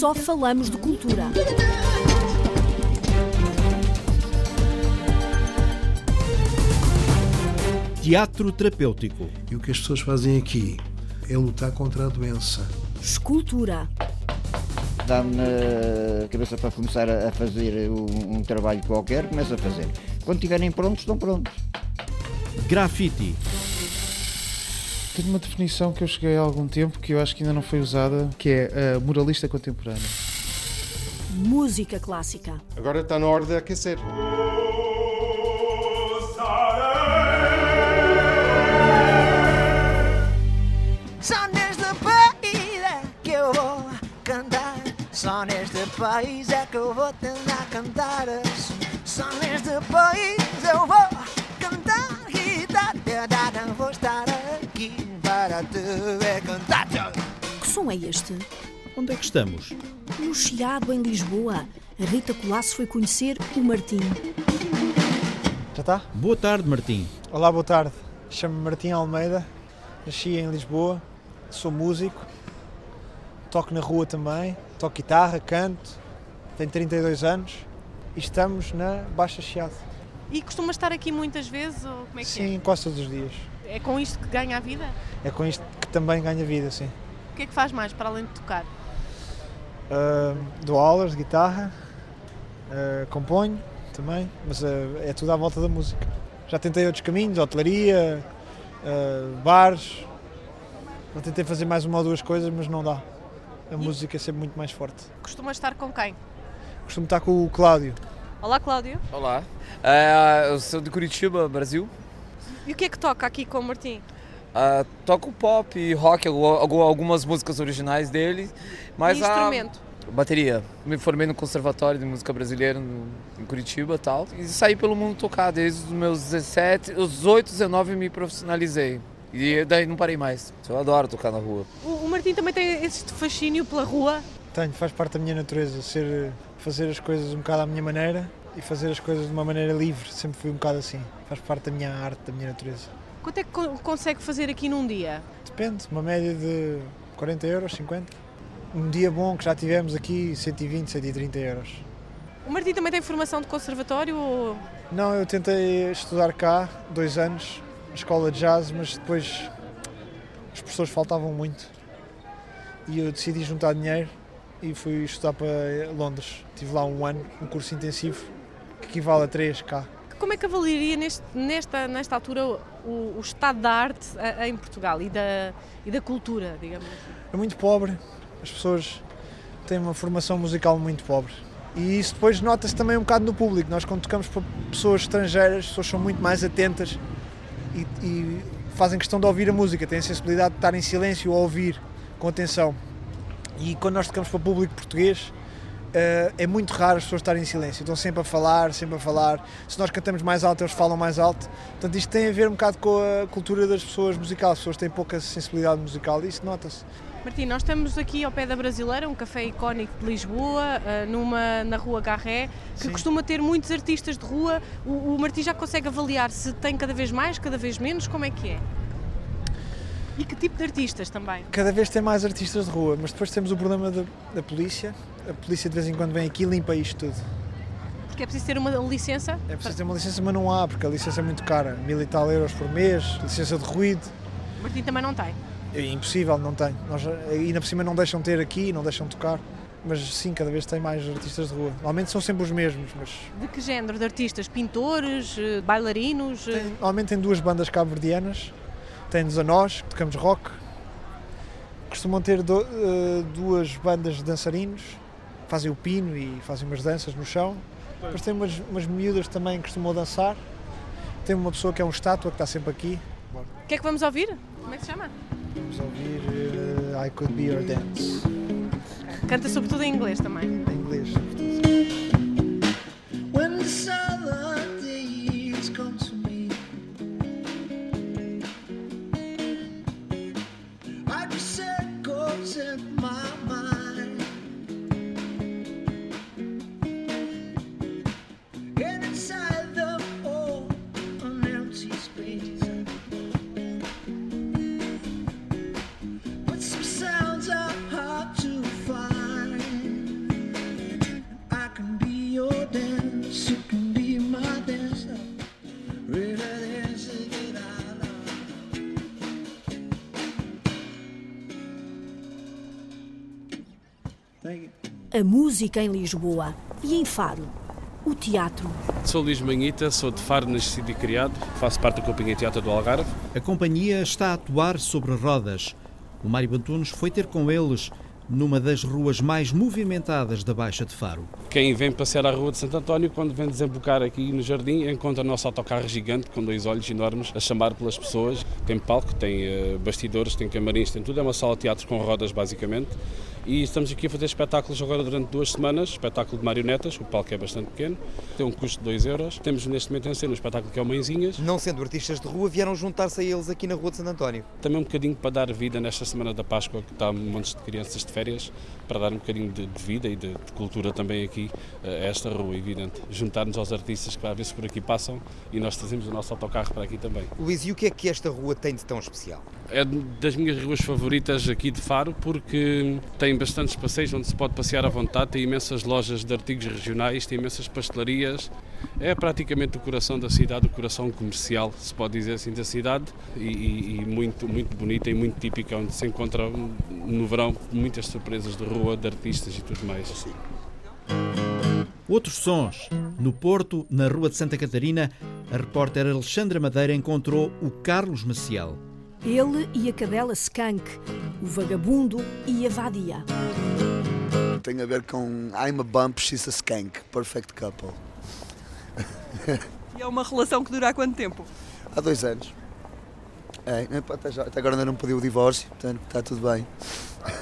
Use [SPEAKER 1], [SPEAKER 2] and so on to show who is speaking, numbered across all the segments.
[SPEAKER 1] só falamos de cultura.
[SPEAKER 2] Teatro terapêutico.
[SPEAKER 3] E o que as pessoas fazem aqui é lutar contra a doença.
[SPEAKER 1] Escultura.
[SPEAKER 4] Dá-me na cabeça para começar a fazer um, um trabalho qualquer, começo a fazer. Quando estiverem prontos, estão prontos.
[SPEAKER 2] Grafite.
[SPEAKER 5] Tenho uma definição que eu cheguei há algum tempo que eu acho que ainda não foi usada, que é a muralista contemporânea.
[SPEAKER 1] Música clássica.
[SPEAKER 6] Agora está na hora de aquecer.
[SPEAKER 7] Só neste país é que eu vou cantar. Só neste país é que eu vou tentar cantar. Só neste país eu vou cantar e dar não vou estar aqui cantar.
[SPEAKER 1] Que som é este?
[SPEAKER 2] Onde é que estamos?
[SPEAKER 1] No Chiado, em Lisboa. A Rita Colasso foi conhecer o Martim.
[SPEAKER 8] Já está?
[SPEAKER 2] Boa tarde, Martim.
[SPEAKER 8] Olá, boa tarde. Chamo-me Martim Almeida, nasci em Lisboa, sou músico, toco na rua também, toco guitarra, canto, tenho 32 anos e estamos na Baixa Chiado.
[SPEAKER 9] E costuma estar aqui muitas vezes ou como é que
[SPEAKER 8] Sim, quase todos os dias.
[SPEAKER 9] É? Com isto que ganha a vida?
[SPEAKER 8] É com isto que também ganha vida, sim.
[SPEAKER 9] O que é que faz mais para além de tocar?
[SPEAKER 8] Ah, dou aulas de guitarra, ah, componho também, mas ah, é tudo à volta da música. Já tentei outros caminhos, hotelaria, ah, bares. Já tentei fazer mais uma ou duas coisas, mas não dá. A música é sempre muito mais forte.
[SPEAKER 9] Costuma estar com quem?
[SPEAKER 8] Costumo estar com o Cláudio.
[SPEAKER 9] Olá, Cláudio.
[SPEAKER 10] Olá, eu sou de Curitiba, Brasil.
[SPEAKER 9] E o que é que toca aqui com o Martim?
[SPEAKER 10] Ah, toco pop e rock, algu- algu- algumas músicas originais dele. Mas
[SPEAKER 9] e
[SPEAKER 10] a
[SPEAKER 9] instrumento?
[SPEAKER 10] bateria. Me formei no Conservatório de Música Brasileira no- em Curitiba e tal. E saí pelo mundo tocar desde os meus 17, os 18, 19 me profissionalizei. E daí não parei mais. Eu adoro tocar na rua.
[SPEAKER 9] O, o Martim também tem este fascínio pela rua.
[SPEAKER 8] Tenho, faz parte da minha natureza, ser, fazer as coisas um bocado à minha maneira e fazer as coisas de uma maneira livre. Sempre fui um bocado assim. Faz parte da minha arte, da minha natureza.
[SPEAKER 9] Quanto é que co- consegue fazer aqui num dia?
[SPEAKER 8] Depende, uma média de 40 euros, 50. Um dia bom que já tivemos aqui, 120, 130 euros.
[SPEAKER 9] O Martim também tem formação de conservatório ou...
[SPEAKER 8] Não, eu tentei estudar cá, dois anos, na escola de jazz, mas depois os professores faltavam muito. E eu decidi juntar dinheiro e fui estudar para Londres. Tive lá um ano, um curso intensivo, equivale a três cá.
[SPEAKER 9] Como é que avaliaria neste- nesta, nesta altura o, o estado da arte em Portugal e da, e da cultura, digamos assim?
[SPEAKER 8] É muito pobre, as pessoas têm uma formação musical muito pobre. E isso depois nota-se também um bocado no público. Nós, quando tocamos para pessoas estrangeiras, as pessoas são muito mais atentas e, e fazem questão de ouvir a música, têm a sensibilidade de estar em silêncio ou ouvir com atenção. E quando nós tocamos para público português, eh, é muito raro as pessoas estarem em silêncio, estão sempre a falar, sempre a falar. Se nós cantamos mais alto, eles falam mais alto. Portanto, isto tem a ver um bocado com a cultura das pessoas musicais. As pessoas têm pouca sensibilidade musical e isso nota-se.
[SPEAKER 9] Martim, nós estamos aqui ao pé da Brasileira, um café icónico de Lisboa, eh, numa, na Rua Garré, que
[SPEAKER 8] Sim.
[SPEAKER 9] costuma ter muitos artistas de rua. O, o Martim já consegue avaliar se tem cada vez mais, cada vez menos, como é que é? E que tipo de artistas também?
[SPEAKER 8] Cada vez tem mais artistas de rua, mas depois temos o problema da, da polícia. A polícia de vez em quando vem aqui e limpa isto tudo.
[SPEAKER 9] Porque é preciso ter uma licença?
[SPEAKER 8] É preciso ter uma licença, mas não há, porque a licença é muito cara. Mil e tal euros por mês, licença de ruído.
[SPEAKER 9] O Martim também não tem.
[SPEAKER 8] É impossível, não tem. Nós, ainda por cima não deixam ter aqui, não deixam tocar. Mas sim, cada vez tem mais artistas de rua. Normalmente são sempre os mesmos, mas
[SPEAKER 9] De que género de artistas? Pintores, eh, bailarinos? eh?
[SPEAKER 8] Normalmente tem duas bandas cabo-verdianas. Tem-nos a nós, que tocamos rock. Costumam ter do- eh, duas bandas de dançarinos, fazem o pino e fazem umas danças no chão. Depois tem umas, umas miúdas também que costumam dançar. Tem uma pessoa que é um estátua que está sempre aqui.
[SPEAKER 9] O que é que vamos ouvir? Como é que se chama?
[SPEAKER 8] Vamos ouvir eh, I Could Be Your Dance,
[SPEAKER 9] Canta sobretudo em inglês também.
[SPEAKER 8] em inglês.
[SPEAKER 7] When the southern
[SPEAKER 1] a música em Lisboa e em Faro, o teatro.
[SPEAKER 6] Sou Luís Manhita, sou de Faro, nascido e criado, faço parte da Companhia Teatro do Algarve.
[SPEAKER 2] A companhia está a atuar sobre rodas. O Mário Antunes foi ter com eles numa das ruas mais movimentadas da Baixa de Faro.
[SPEAKER 6] Quem vem passear à Rua de Santo António, quando vem desembocar aqui no jardim, encontra o nosso autocarro gigante com dois olhos enormes a chamar pelas pessoas. Tem palco, tem uh, bastidores, tem camarins, tem tudo. É uma sala de teatro com rodas, basicamente. E estamos aqui a fazer espetáculos agora durante duas semanas. Espetáculo de marionetas, o palco é bastante pequeno, tem um custo de 2 euros. Temos neste momento em cena um espetáculo que é o Mãezinhas.
[SPEAKER 11] Não sendo artistas de rua, vieram juntar-se a eles aqui na Rua de Santo António.
[SPEAKER 6] Também um bocadinho para dar vida nesta semana da Páscoa, que está um monte de crianças de férias, para dar um bocadinho de, de vida e de, de, cultura também aqui a esta rua, evidente. Juntar-nos aos artistas que às vezes por aqui passam e nós trazemos o nosso autocarro para aqui também.
[SPEAKER 11] Luís, e o que é que esta rua tem de tão especial?
[SPEAKER 6] É das minhas ruas favoritas aqui de Faro, porque tem bastantes passeios onde se pode passear à vontade, tem imensas lojas de artigos regionais, tem imensas pastelarias. É praticamente o coração da cidade, o coração comercial, se pode dizer assim, da cidade, e, e muito, muito bonita e muito típica, onde se encontra no verão muitas surpresas de rua, de artistas e tudo mais.
[SPEAKER 2] Outros sons. No Porto, na Rua de Santa Catarina, a repórter Alexandra Madeira encontrou o Carlos Maciel.
[SPEAKER 1] Ele e a cadela Skank, o vagabundo e a vadia.
[SPEAKER 12] Tem a ver com I'm a bump, she's a skank, perfect couple.
[SPEAKER 13] E é uma relação que dura há quanto tempo?
[SPEAKER 12] Há dois anos. É, até, já, até agora ainda não pediu o divórcio, portanto está tudo bem.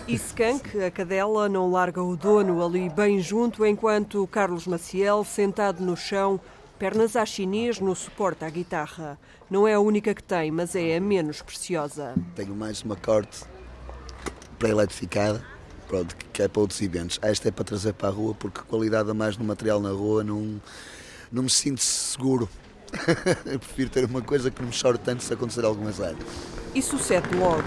[SPEAKER 13] E Skank, a cadela, não larga o dono ali bem junto, enquanto Carlos Maciel, sentado no chão, pernas à chinês no suporte à guitarra. Não é a única que tem, mas é a menos preciosa.
[SPEAKER 12] Tenho mais uma corte pré-eletrificada, pronto, que é para outros eventos. Esta é para trazer para a rua, porque qualidade a mais no material na rua não, não me sinto seguro. Eu prefiro ter uma coisa que não me chore tanto se acontecer alguma coisa.
[SPEAKER 13] E sucede logo.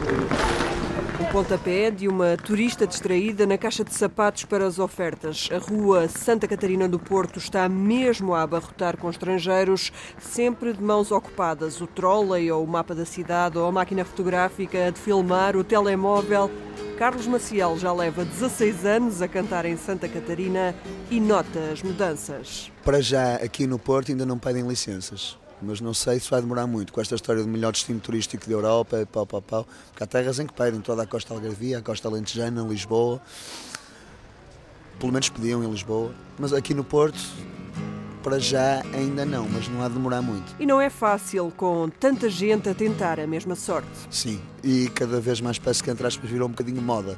[SPEAKER 13] O pontapé de uma turista distraída na caixa de sapatos para as ofertas. A rua Santa Catarina do Porto está mesmo a abarrotar com estrangeiros, sempre de mãos ocupadas. O trolley ou o mapa da cidade ou a máquina fotográfica de filmar, o telemóvel. Carlos Maciel já leva 16 anos a cantar em Santa Catarina e nota as mudanças.
[SPEAKER 12] Para já, aqui no Porto ainda não pedem licenças mas não sei se vai demorar muito. Com esta história do melhor destino turístico da Europa, pau, pau, pau, porque há terras em que pedem, toda a costa algarvia, a costa alentejana, Lisboa, pelo menos pediam em Lisboa, mas aqui no Porto, para já ainda não, mas não há de demorar muito.
[SPEAKER 13] E não é fácil com tanta gente a tentar a mesma sorte.
[SPEAKER 12] Sim, e cada vez mais parece que entre aspas virou um bocadinho moda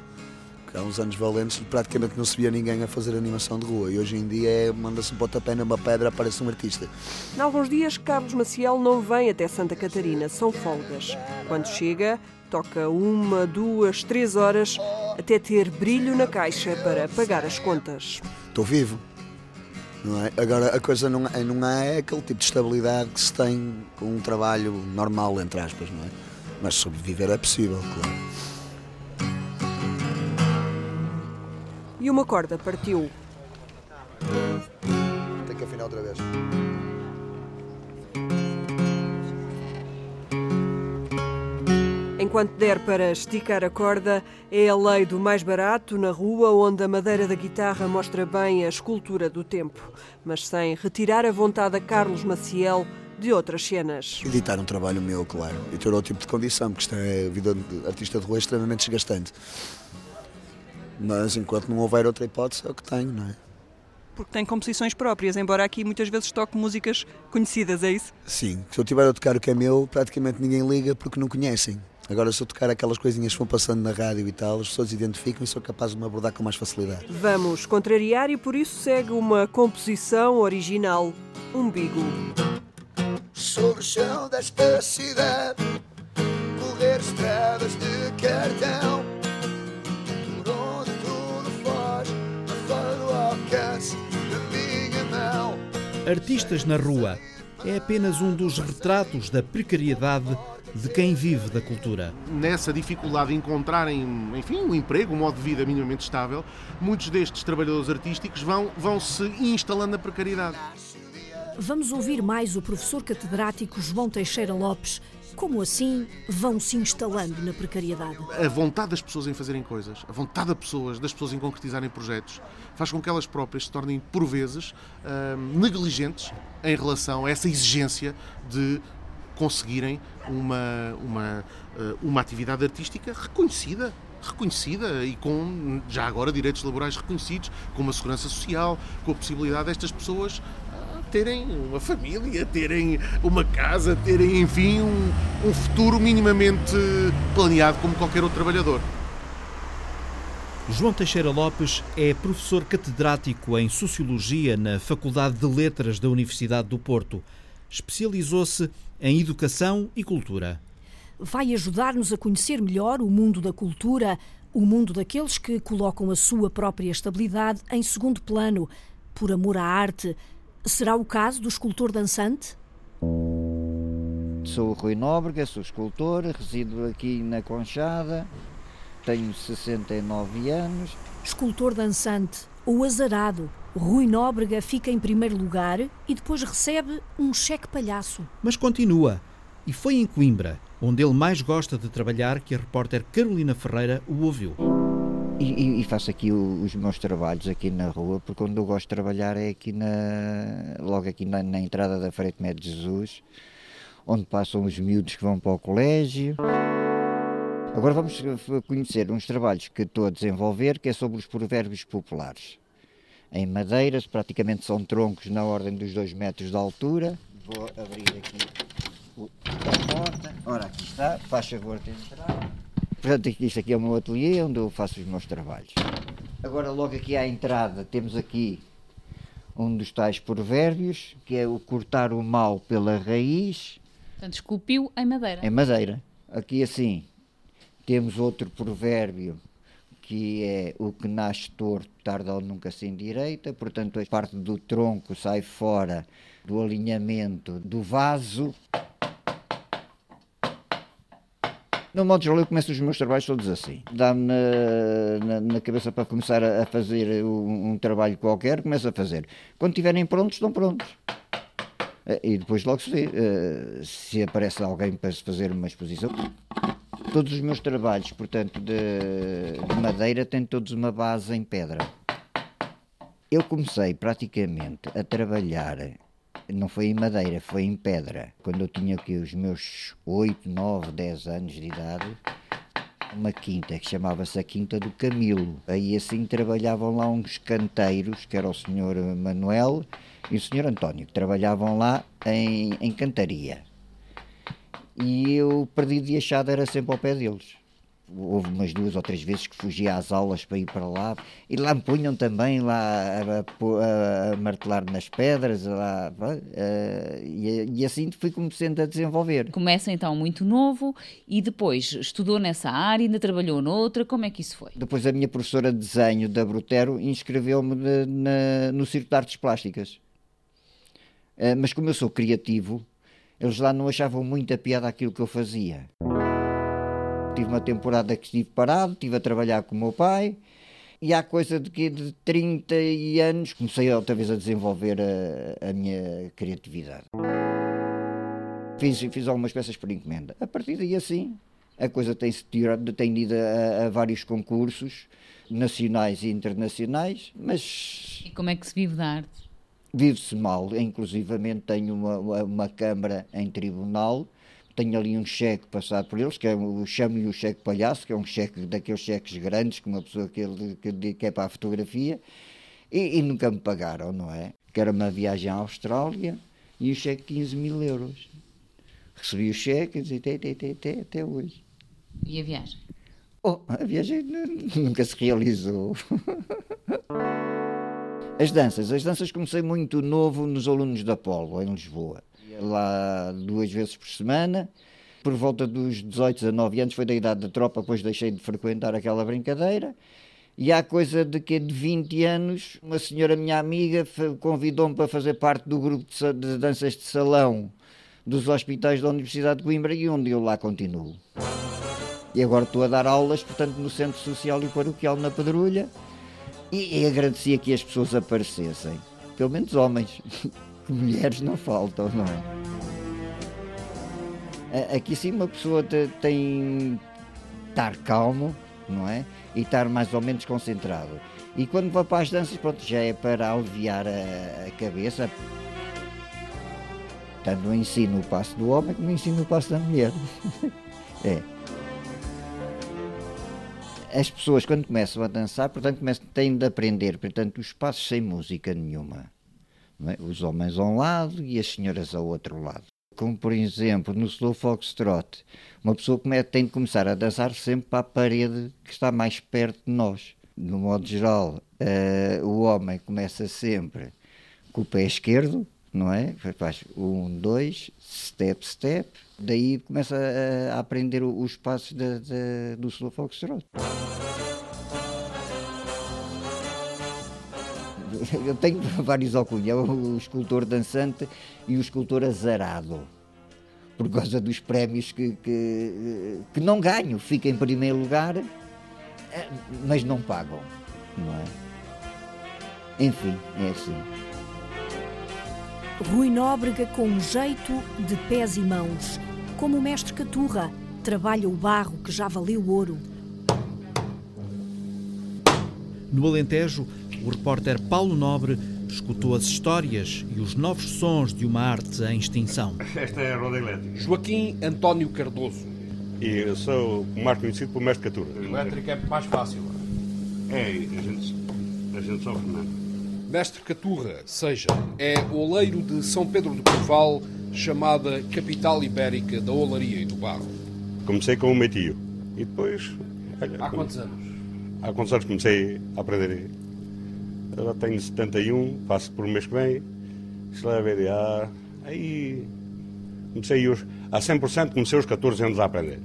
[SPEAKER 12] há uns anos valentes praticamente não se via ninguém a fazer animação de rua e hoje em dia é, manda-se um pontapé numa pedra, aparece um artista.
[SPEAKER 13] Em alguns dias, Carlos Maciel não vem até Santa Catarina, são folgas. Quando chega, toca uma, duas, três horas até ter brilho na caixa para pagar as contas.
[SPEAKER 12] Estou vivo. Não é? Agora, a coisa não, é, não é aquele tipo de estabilidade que se tem com um trabalho normal, entre aspas, não é? Mas sobreviver é possível, claro.
[SPEAKER 13] E uma corda partiu.
[SPEAKER 12] Tem que afinar outra vez.
[SPEAKER 13] Enquanto der para esticar a corda, é a lei do mais barato na rua, onde a madeira da guitarra mostra bem a escultura do tempo, mas sem retirar a vontade a Carlos Maciel de outras cenas.
[SPEAKER 12] Editar um trabalho meu, claro, e ter outro tipo de condição, porque isto é a vida de artista de rua é extremamente desgastante. Mas enquanto não houver outra hipótese, é o que tenho, não é?
[SPEAKER 13] Porque tem composições próprias, embora aqui muitas vezes toque músicas conhecidas, é isso?
[SPEAKER 12] Sim, se eu tiver a tocar o que é meu, praticamente ninguém liga porque não conhecem. Agora, se eu tocar aquelas coisinhas que vão passando na rádio e tal, as pessoas identificam e sou capaz de me abordar com mais facilidade.
[SPEAKER 13] Vamos contrariar e por isso segue uma composição original, Umbigo.
[SPEAKER 14] Sobre o chão desta cidade, correr estradas de cartão
[SPEAKER 2] Artistas na Rua é apenas um dos retratos da precariedade de quem vive da cultura.
[SPEAKER 15] Nessa dificuldade de encontrarem, enfim, um emprego, um modo de vida minimamente estável, muitos destes trabalhadores artísticos vão, vão se instalando na precariedade.
[SPEAKER 1] Vamos ouvir mais o professor catedrático João Teixeira Lopes Como assim vão se instalando na precariedade?
[SPEAKER 15] A vontade das pessoas em fazerem coisas, a vontade das pessoas, das pessoas em concretizarem projetos, faz com que elas próprias se tornem, por vezes, hum, negligentes em relação a essa exigência de conseguirem uma, uma, eh, uma atividade artística reconhecida reconhecida e com já agora direitos laborais reconhecidos, com uma segurança social, com a possibilidade destas pessoas ah, terem uma família, terem uma casa, terem, enfim, um, um futuro minimamente planeado como qualquer outro trabalhador.
[SPEAKER 2] João Teixeira Lopes é professor catedrático em Sociologia na Faculdade de Letras da Universidade do Porto. Especializou-se em Educação e Cultura
[SPEAKER 1] vai ajudar-nos a conhecer melhor o mundo da cultura, o mundo daqueles que colocam a sua própria estabilidade em segundo plano, por amor à arte. Será o caso do escultor dançante?
[SPEAKER 4] Sou o Rui Nóbrega, sou escultor, resido aqui na Conchada, tenho 69 anos.
[SPEAKER 1] Escultor dançante ou azarado, Rui Nóbrega fica em primeiro lugar e depois recebe um cheque palhaço.
[SPEAKER 2] Mas continua. E foi em Coimbra, onde ele mais gosta de trabalhar, que a repórter Carolina Ferreira o ouviu.
[SPEAKER 4] E, e, faço aqui os meus trabalhos aqui na rua, porque onde eu gosto de trabalhar é aqui na, logo aqui na, na entrada da Frei Tomé de Jesus, onde passam os miúdos que vão para o colégio. Agora vamos conhecer uns trabalhos que estou a desenvolver, que é sobre os provérbios populares. Em madeiras, praticamente são troncos na ordem dos 2 metros de altura. Vou abrir aqui a porta. Ora, aqui está, faz favor de entrar. Portanto, isto aqui é o meu ateliê onde eu faço os meus trabalhos. Agora, logo aqui à entrada, temos aqui um dos tais provérbios, que é o cortar o mal pela raiz.
[SPEAKER 16] Portanto, esculpiu em madeira.
[SPEAKER 4] Em madeira. Aqui assim, temos outro provérbio que é o que nasce torto tarda ou nunca se endireita, portanto a parte do tronco sai fora do alinhamento do vaso No modo geral, eu começo os meus trabalhos todos assim. Dá-me na, na, na, cabeça para começar a, a fazer um, um, trabalho qualquer, começo a fazer. Quando estiverem prontos, estão prontos. Eh, e depois logo se vê uh, se aparece alguém para se fazer uma exposição. Todos os meus trabalhos, portanto, de, de madeira, têm todos uma base em pedra. Eu comecei praticamente a trabalhar não foi em madeira, foi em pedra. Quando eu tinha aqui os meus 8, 9, 10 anos de idade, uma quinta que chamava-se a Quinta do Camilo. Aí assim trabalhavam lá uns canteiros, que era o senhor Manuel e o senhor António, que trabalhavam lá em, em cantaria. E eu perdi de achada, era sempre ao pé deles houve umas duas ou três vezes que fugia às aulas para ir para lá e lá me punham também lá a, a, a martelar nas pedras lá, uh, e, e, assim fui começando a desenvolver.
[SPEAKER 16] Começa então muito novo e depois estudou nessa área, ainda trabalhou noutra, como é que isso foi?
[SPEAKER 4] Depois a minha professora de desenho da Brutero inscreveu-me no Circo de Artes Plásticas. Uh, mas como eu sou criativo, eles lá não achavam muita piada aquilo que eu fazia. Tive uma temporada que estive parado, estive a trabalhar com o meu pai e há coisa de que de 30 anos comecei outra vez a desenvolver a, a minha criatividade. Fiz, fiz algumas peças por encomenda. A partir daí assim, a coisa tem-se tirado, tem ido a, a, vários concursos nacionais e internacionais, mas...
[SPEAKER 16] E como é que se vive da arte?
[SPEAKER 4] Vive-se mal, inclusivamente tenho uma, uma, uma câmara em tribunal tenho ali um cheque passado por eles, que é, chamo-lhe o cheque palhaço, que é um cheque daqueles cheques grandes, que uma pessoa que, ele, que, que é para a fotografia, e, e, nunca me pagaram, não é? Que era uma viagem à Austrália e o cheque 15 mil euros. Recebi o cheque e disse até, até, até, até hoje.
[SPEAKER 16] E a viagem?
[SPEAKER 4] Oh, a viagem nunca se realizou. As danças. As danças comecei muito novo nos alunos da Polo, em Lisboa lá duas vezes por semana. Por volta dos 18, 19 anos, foi da idade da tropa, depois deixei de frequentar aquela brincadeira. E há coisa de que de 20 anos, uma senhora minha amiga convidou-me para fazer parte do grupo de danças de salão dos hospitais da Universidade de Coimbra e onde eu lá continuo. E agora estou a dar aulas, portanto, no Centro Social e Paroquial na Pedrulha e, e agradecia que as pessoas aparecessem, pelo menos homens. mulheres não faltam, não é? Aqui sim uma pessoa tem estar calmo, não é? E estar mais ou menos concentrado. E quando vai para as danças, pronto, já é para aliviar a, a cabeça. Tanto ensino o passo do homem como ensino o passo da mulher. é. As pessoas, quando começam a dançar, portanto, começam, têm de aprender, portanto, os passos sem música nenhuma. É? Os homens a um lado e as senhoras ao outro lado. Como, por exemplo, no slow foxtrot, uma pessoa tem de começar a dançar sempre para a parede que está mais perto de nós. No modo geral, uh, o homem começa sempre com o pé esquerdo, não é? Faz um, dois, step, step, daí começa a, a aprender os passos do slow foxtrot. eu tenho vários alcunhas, o escultor dançante e o escultor azarado, por causa dos prémios que, que, que não ganho, fico em primeiro lugar, eh, mas não pagam, não é? Enfim, é assim.
[SPEAKER 1] Rui Nóbrega com um jeito de pés e mãos, como o mestre Caturra, trabalha o barro que já valeu ouro.
[SPEAKER 2] No Alentejo, o repórter Paulo Nobre escutou as histórias e os novos sons de uma arte em extinção.
[SPEAKER 17] Esta é a roda elétrica.
[SPEAKER 18] Joaquim António Cardoso.
[SPEAKER 17] E eu sou mais conhecido por mestre Catura.
[SPEAKER 18] Elétrica é mais fácil.
[SPEAKER 17] É, a gente, a gente sofre menos.
[SPEAKER 18] Mestre Caturra, seja, é oleiro de São Pedro do Corval, chamada capital ibérica da olaria e do barro.
[SPEAKER 17] Comecei com o meu tio. E depois...
[SPEAKER 18] Olha, Há quantos anos?
[SPEAKER 17] Há quantos anos comecei a aprender Agora tenho 71, passo por um mês que vem. Leva a ver, aí comecei os, a 100% comecei aos 14 anos a aprender.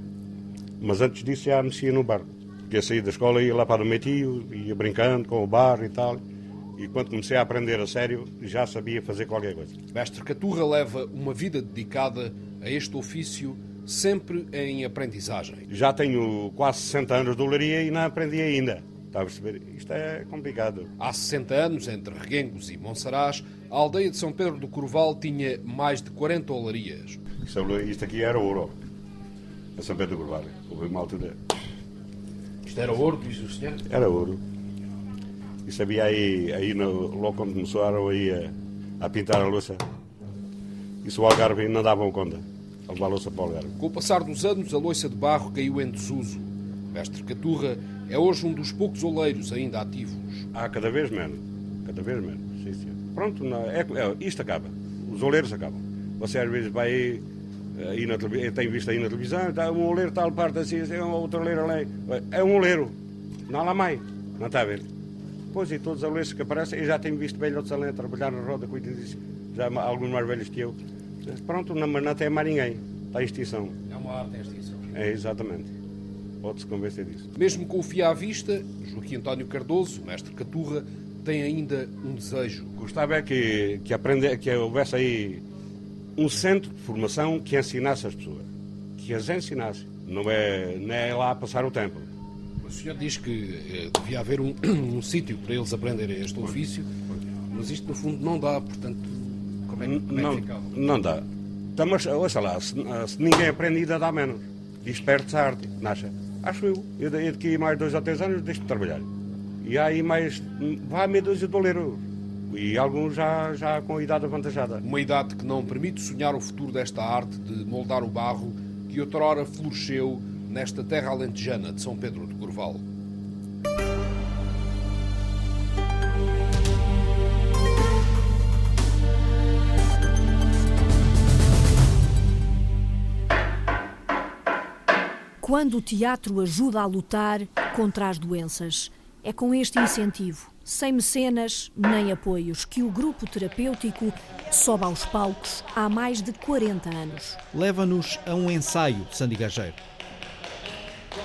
[SPEAKER 17] Mas antes disso já mexia no barco. Porque eu saí da escola, ia lá para o meu tio, ia brincando com o barro e tal. E quando comecei a aprender a sério, já sabia fazer qualquer coisa.
[SPEAKER 18] Mestre Caturra leva uma vida dedicada a este ofício, sempre em aprendizagem.
[SPEAKER 17] Já tenho quase 60 anos de olaria e não aprendi ainda. Está a perceber? Isto é complicado.
[SPEAKER 18] Há 60 anos, entre Reguengos e Monsaraz, a aldeia de São Pedro do Corval tinha mais de 40 olarias.
[SPEAKER 17] Isto, isto aqui era ouro. A São Pedro do Corval. Houve uma altura.
[SPEAKER 18] Isto era ouro, diz o senhor?
[SPEAKER 17] Era ouro. Isso havia aí, aí no, logo quando começaram aí a, a pintar a louça. Isso o Algarve não davam conta. A levar a louça para o Algarve.
[SPEAKER 18] Com o passar dos anos, a louça de barro caiu em desuso. Mestre Caturra é hoje um dos poucos oleiros ainda ativos.
[SPEAKER 17] Há cada vez menos. Cada vez menos. Sim, sim. Pronto, não, é, é, isto acaba. Os oleiros acabam. Você às vezes vai aí, aí na televisão, tem visto aí na televisão, está um oleiro tal parte assim, é um outro oleiro ali. É um oleiro. Não há lá mais. Não está a ver? Pois, e todos os oleiros que aparecem, eu já tenho visto velhotes ali a trabalhar na roda, cuidem disso. Já alguns mais velhos que eu. Pronto, não, não tem mais ninguém. Está em extinção.
[SPEAKER 18] É uma arte em extinção.
[SPEAKER 17] É, exatamente pode-se convencer disso.
[SPEAKER 18] Mesmo com o fio à vista, Joaquim António Cardoso, mestre Caturra, tem ainda um desejo.
[SPEAKER 17] Gostava é que, que, aprender, que houvesse aí um centro de formação que ensinasse as pessoas. Que as ensinasse. Não é, não é lá passar o tempo.
[SPEAKER 18] O senhor diz que eh, devia haver um, um sítio para eles aprenderem este ofício, mas isto no fundo não dá, portanto, como é, como é
[SPEAKER 17] não,
[SPEAKER 18] que ficava?
[SPEAKER 17] Não dá. Então, mas, ouça lá, se, se ninguém aprende, ainda dá menos. Diz perto a arte, nasce. Acho eu. Eu daqui mais dois ou três anos deixo de trabalhar. E há aí mais. Vai meia dúzia de doleiros. E alguns já, já com a idade avantajada.
[SPEAKER 18] Uma idade que não permite sonhar o futuro desta arte de moldar o barro que outrora floresceu nesta terra alentejana de São Pedro de Corval.
[SPEAKER 1] Quando o teatro ajuda a lutar contra as doenças. É com este incentivo, sem mecenas nem apoios, que o grupo terapêutico sobe aos palcos há mais de 40 anos.
[SPEAKER 2] Leva-nos a um ensaio de Sandy Gageiro.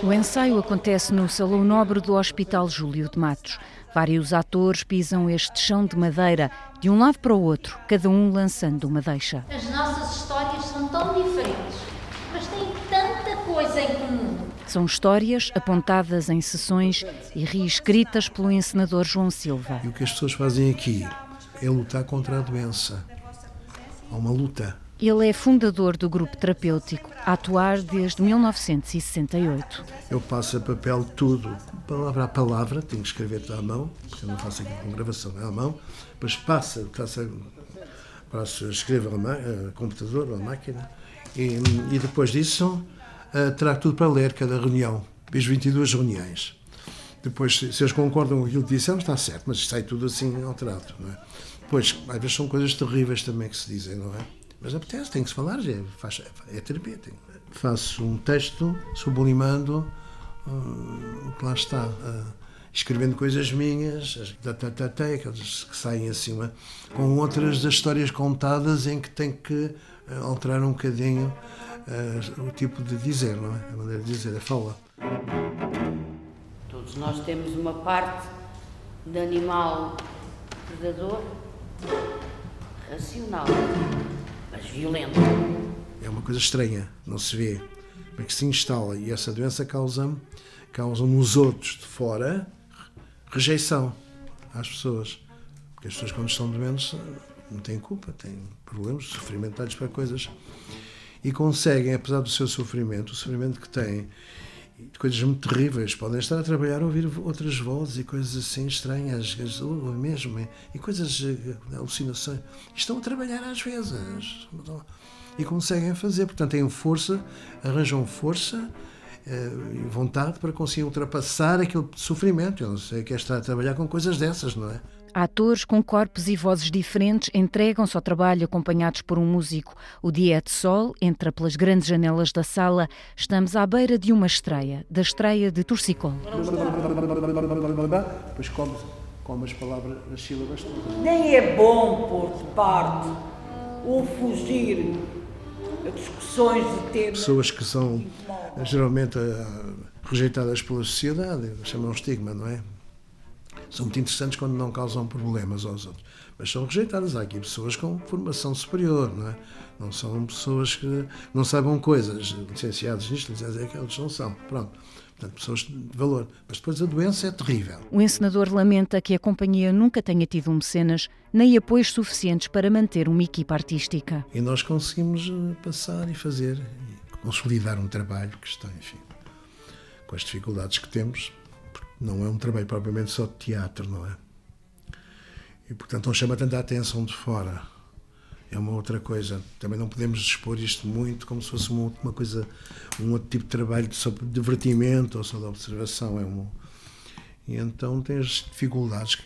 [SPEAKER 19] O ensaio acontece no Salão Nobre do Hospital Júlio de Matos. Vários atores pisam este chão de madeira de um lado para o outro, cada um lançando uma deixa.
[SPEAKER 20] As nossas histórias são tão diferentes, coisa em comum.
[SPEAKER 19] São histórias apontadas em sessões e reescritas pelo encenador João Silva.
[SPEAKER 3] E o que as pessoas fazem aqui é lutar contra a doença. Há uma luta.
[SPEAKER 19] Ele é fundador do grupo terapêutico a atuar desde 1968.
[SPEAKER 3] Eu passo a papel tudo, palavra a palavra, tenho que escrever tudo à mão, porque eu não faço aqui com gravação, é à mão, depois passa, passa, passo, escrevo a, a computador ou a máquina, e, e depois disso trago tudo para ler, cada reunião, fiz 22 reuniões. Depois, se eles concordam com aquilo que disseram, está certo, mas sai tudo assim alterado, não é? Depois, às vezes são coisas terríveis também que se dizem, não é? Mas apetece, tem que se falar, é, faz, é terapia. Tem. Faço um texto sublimando uh, o que lá está, uh, escrevendo coisas minhas, aquelas que saem acima, com outras das histórias contadas em que tem que uh, alterar um bocadinho o tipo de dizer, não é? A maneira de dizer, a fala.
[SPEAKER 21] Todos nós temos uma parte de animal predador racional, mas violento.
[SPEAKER 3] É uma coisa estranha, não se vê, mas que se instala e essa doença causa, causa nos outros de fora rejeição às pessoas. Porque as pessoas, quando estão doentes, não têm culpa, têm problemas, sofrimento para coisas. E conseguem, apesar do seu sofrimento, o sofrimento que têm, coisas muito terríveis. Podem estar a trabalhar a ouvir outras vozes e coisas assim estranhas, ou mesmo, e coisas, eh, alucinações. Estão a trabalhar às vezes e conseguem fazer. Portanto, têm força, arranjam força eh, e vontade para conseguir ultrapassar aquele sofrimento. Eu não sei que é estar a trabalhar com coisas dessas, não é?
[SPEAKER 19] Atores com corpos e vozes diferentes entregam-se ao trabalho acompanhados por um músico. O dia é de sol, entra pelas grandes janelas da sala. Estamos à beira de uma estreia, da estreia de Torcicol.
[SPEAKER 3] Depois come, come as palavras, as sílabas todas.
[SPEAKER 22] Nem é bom pôr de parte ou fugir a discussões de temas.
[SPEAKER 3] Pessoas que são geralmente eh, rejeitadas pela sociedade, chamam estigma, não é? São muito interessantes quando não causam problemas aos outros. Mas são rejeitadas. Há aqui pessoas com formação superior, não é? Não são pessoas que não saibam coisas, licenciados nisto, licenciados que eles não são. Pronto. Portanto, pessoas de valor. Mas depois a doença é terrível.
[SPEAKER 19] O encenador lamenta que a companhia nunca tenha tido mecenas nem apoios suficientes para manter uma equipa artística.
[SPEAKER 3] E nós conseguimos eh, passar e fazer, e consolidar um trabalho que está, enfim, com as dificuldades que temos, não é um trabalho propriamente só de teatro, não é? E portanto não chama tanta atenção de fora. É uma outra coisa. Também não podemos expor isto muito como se fosse uma, uma coisa, um outro tipo de trabalho só de divertimento ou só de observação. É um, e então tem as dificuldades que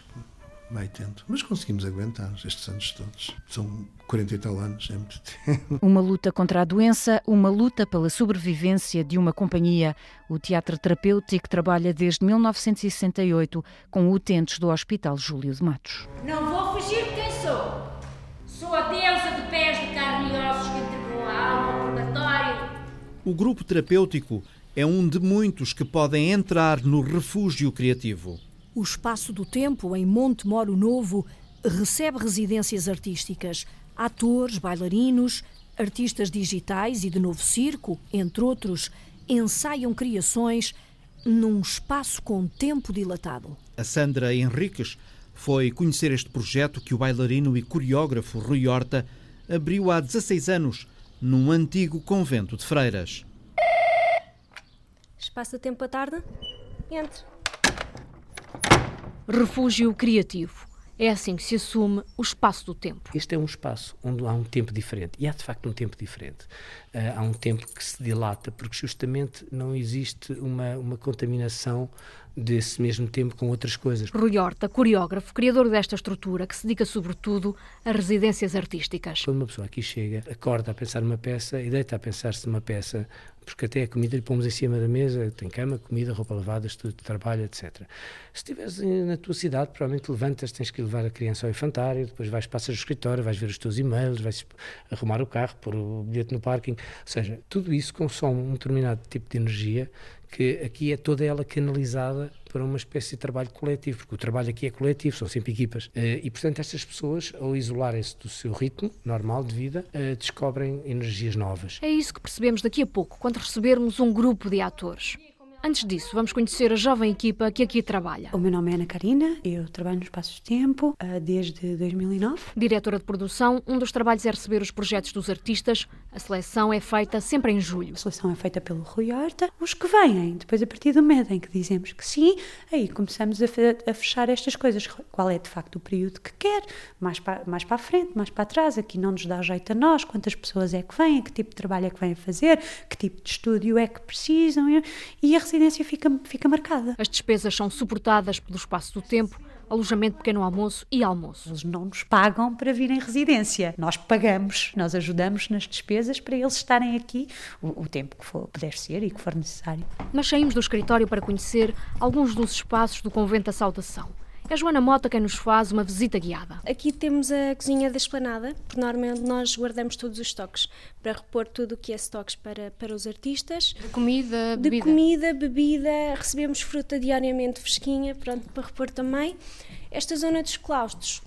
[SPEAKER 3] vai tendo. Mas conseguimos aguentar estes anos todos. São 40 e tal anos, é muito tempo.
[SPEAKER 19] Uma luta contra a doença, uma luta pela sobrevivência de uma companhia. O Teatro Terapêutico trabalha desde 1968 com utentes do Hospital Júlio de Matos.
[SPEAKER 20] Não vou fugir de quem sou. Sou a deusa de pés de carne e ossos que entregou a alma ao purgatório.
[SPEAKER 2] O grupo terapêutico é um de muitos que podem entrar no refúgio criativo.
[SPEAKER 1] O Espaço do Tempo, em Monte Moro Novo, recebe residências artísticas, atores, bailarinos, artistas digitais e de novo circo, entre outros, ensaiam criações num espaço com tempo dilatado.
[SPEAKER 2] A Sandra Henriques foi conhecer este projeto que o bailarino e coreógrafo Rui Horta abriu há 16 anos num antigo convento de freiras.
[SPEAKER 23] Espaço do tempo à tarde? Entre.
[SPEAKER 24] Refúgio criativo. É assim que se assume o espaço do tempo.
[SPEAKER 25] Este é um espaço onde há um tempo diferente. E há de facto um tempo diferente. Uh, há um tempo que se dilata, porque justamente não existe uma, uma contaminação desse mesmo tempo com outras coisas.
[SPEAKER 24] Rui Horta, coreógrafo, criador desta estrutura, que se dedica sobretudo a residências artísticas.
[SPEAKER 25] Quando uma pessoa aqui chega, acorda a pensar numa peça e deita a pensar-se numa peça, porque até a comida lhe pomos em cima da mesa, tem cama, comida, roupa lavada, estudo de trabalho, etc. Se estiveres na tua cidade, provavelmente levantas, tens que levar a criança ao infantário, depois vais, passar ao escritório, vais ver os teus e-mails, vais arrumar o carro, pôr o bilhete no parking, ou seja, tudo isso consome um determinado tipo de energia que aqui é toda ela canalizada para uma espécie de trabalho coletivo, porque o trabalho aqui é coletivo, são sempre equipas. Eh, e, portanto, estas pessoas, ao isolarem-se do seu ritmo normal de vida, eh, descobrem energias novas.
[SPEAKER 24] É isso que percebemos daqui a pouco, quando recebermos um grupo de atores. Antes disso, vamos conhecer a jovem equipa que aqui trabalha.
[SPEAKER 26] O meu nome é Ana Karina, eu trabalho no Espaços de Tempo uh, desde 2009.
[SPEAKER 24] Diretora de produção, um dos trabalhos é receber os projetos dos artistas. A seleção é feita sempre em julho.
[SPEAKER 26] A seleção é feita pelo Rui Horta. Os que vêm, depois a partir do momento em que dizemos que sim, aí começamos a, a fechar estas coisas. Qual é de facto o período que quer, mais para, mais para a frente, mais para trás, aqui não nos dá jeito a nós, quantas pessoas é que vêm, que tipo de trabalho é que vêm fazer, que tipo de estúdio é que precisam e a residência fica, fica marcada.
[SPEAKER 24] As despesas são suportadas pelo espaço do tempo, alojamento, pequeno almoço e almoço.
[SPEAKER 26] Eles não nos pagam para vir em residência. Nós pagamos, nós ajudamos nas despesas para eles estarem aqui o, o tempo que for, puder ser e que for necessário.
[SPEAKER 24] Mas saímos do escritório para conhecer alguns dos espaços do Convento da Saudação. É Joana Mota quem nos faz uma visita guiada.
[SPEAKER 23] Aqui temos a cozinha da esplanada, porque normalmente nós guardamos todos os estoques para repor tudo o que é estoques para, para os artistas.
[SPEAKER 24] De comida, bebida?
[SPEAKER 23] De comida, bebida, recebemos fruta diariamente fresquinha, pronto, para repor também. Esta zona dos claustros,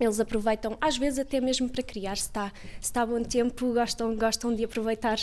[SPEAKER 23] eles aproveitam, às vezes até mesmo para criar, se está, se está bom tempo, gostam, gostam de aproveitar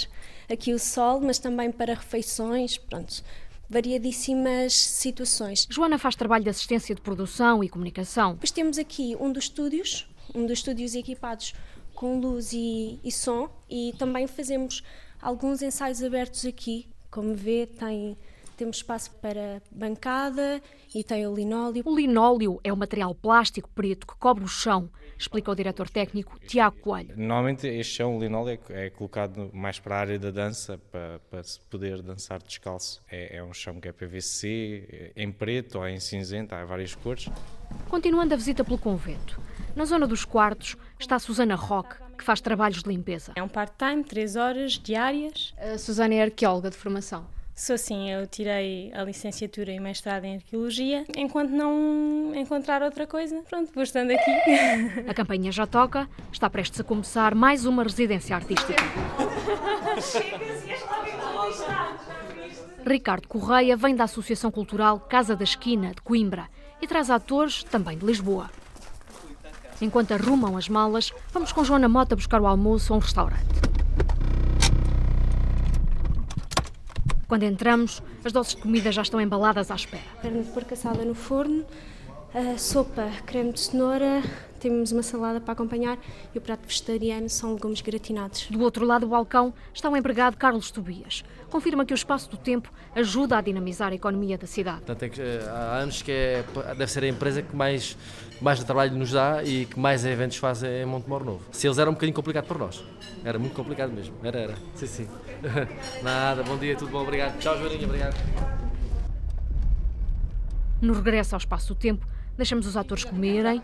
[SPEAKER 23] aqui o sol, mas também para refeições, pronto, variadíssimas situações.
[SPEAKER 24] Joana faz trabalho de assistência de produção e comunicação.
[SPEAKER 23] Depois temos aqui um dos estúdios, um dos estúdios equipados com luz e, e som e também fazemos alguns ensaios abertos aqui. Como vê, tem temos espaço para bancada e tem o linóleo.
[SPEAKER 24] O linóleo é um material plástico preto que cobre o chão, explica o diretor técnico Tiago Coelho.
[SPEAKER 27] Normalmente este chão, o linóleo, é, é colocado mais para a área da dança, para, para se poder dançar descalço. É, é um chão que é PVC, é em preto ou em cinzento, há várias cores.
[SPEAKER 24] Continuando a visita pelo convento, na zona dos quartos está a Susana Roque, que faz trabalhos de limpeza.
[SPEAKER 23] É um part-time, três horas diárias.
[SPEAKER 24] A Susana é arqueóloga de formação.
[SPEAKER 23] Sou sim, eu tirei a licenciatura e mestrado em arqueologia. Enquanto não encontrar outra coisa, pronto, vou estando aqui.
[SPEAKER 24] A campanha já toca, está prestes a começar mais uma residência artística. Ricardo Correia vem da Associação Cultural Casa da Esquina, de Coimbra, e traz atores também de Lisboa. Enquanto arrumam as malas, vamos com Joana Mota buscar o almoço a um restaurante. Quando entramos, as doces de comida já estão embaladas à espera.
[SPEAKER 23] Carne de porco assada no forno, a sopa, creme de cenoura, temos uma salada para acompanhar e o prato vegetariano são legumes gratinados.
[SPEAKER 24] Do outro lado do balcão está o empregado Carlos Tobias. Confirma que o espaço do tempo ajuda a dinamizar a economia da cidade.
[SPEAKER 28] Portanto, é que, eh, há anos que é, deve ser a empresa que mais, mais trabalho nos dá e que mais eventos faz em Montemor Novo. Se eles eram um bocadinho complicado para nós. Era muito complicado mesmo. Era, era. Sim, sim. Nada, bom dia, tudo bom, obrigado. Tchau, Joaninha, obrigado.
[SPEAKER 24] No regresso ao espaço do tempo, deixamos os atores comerem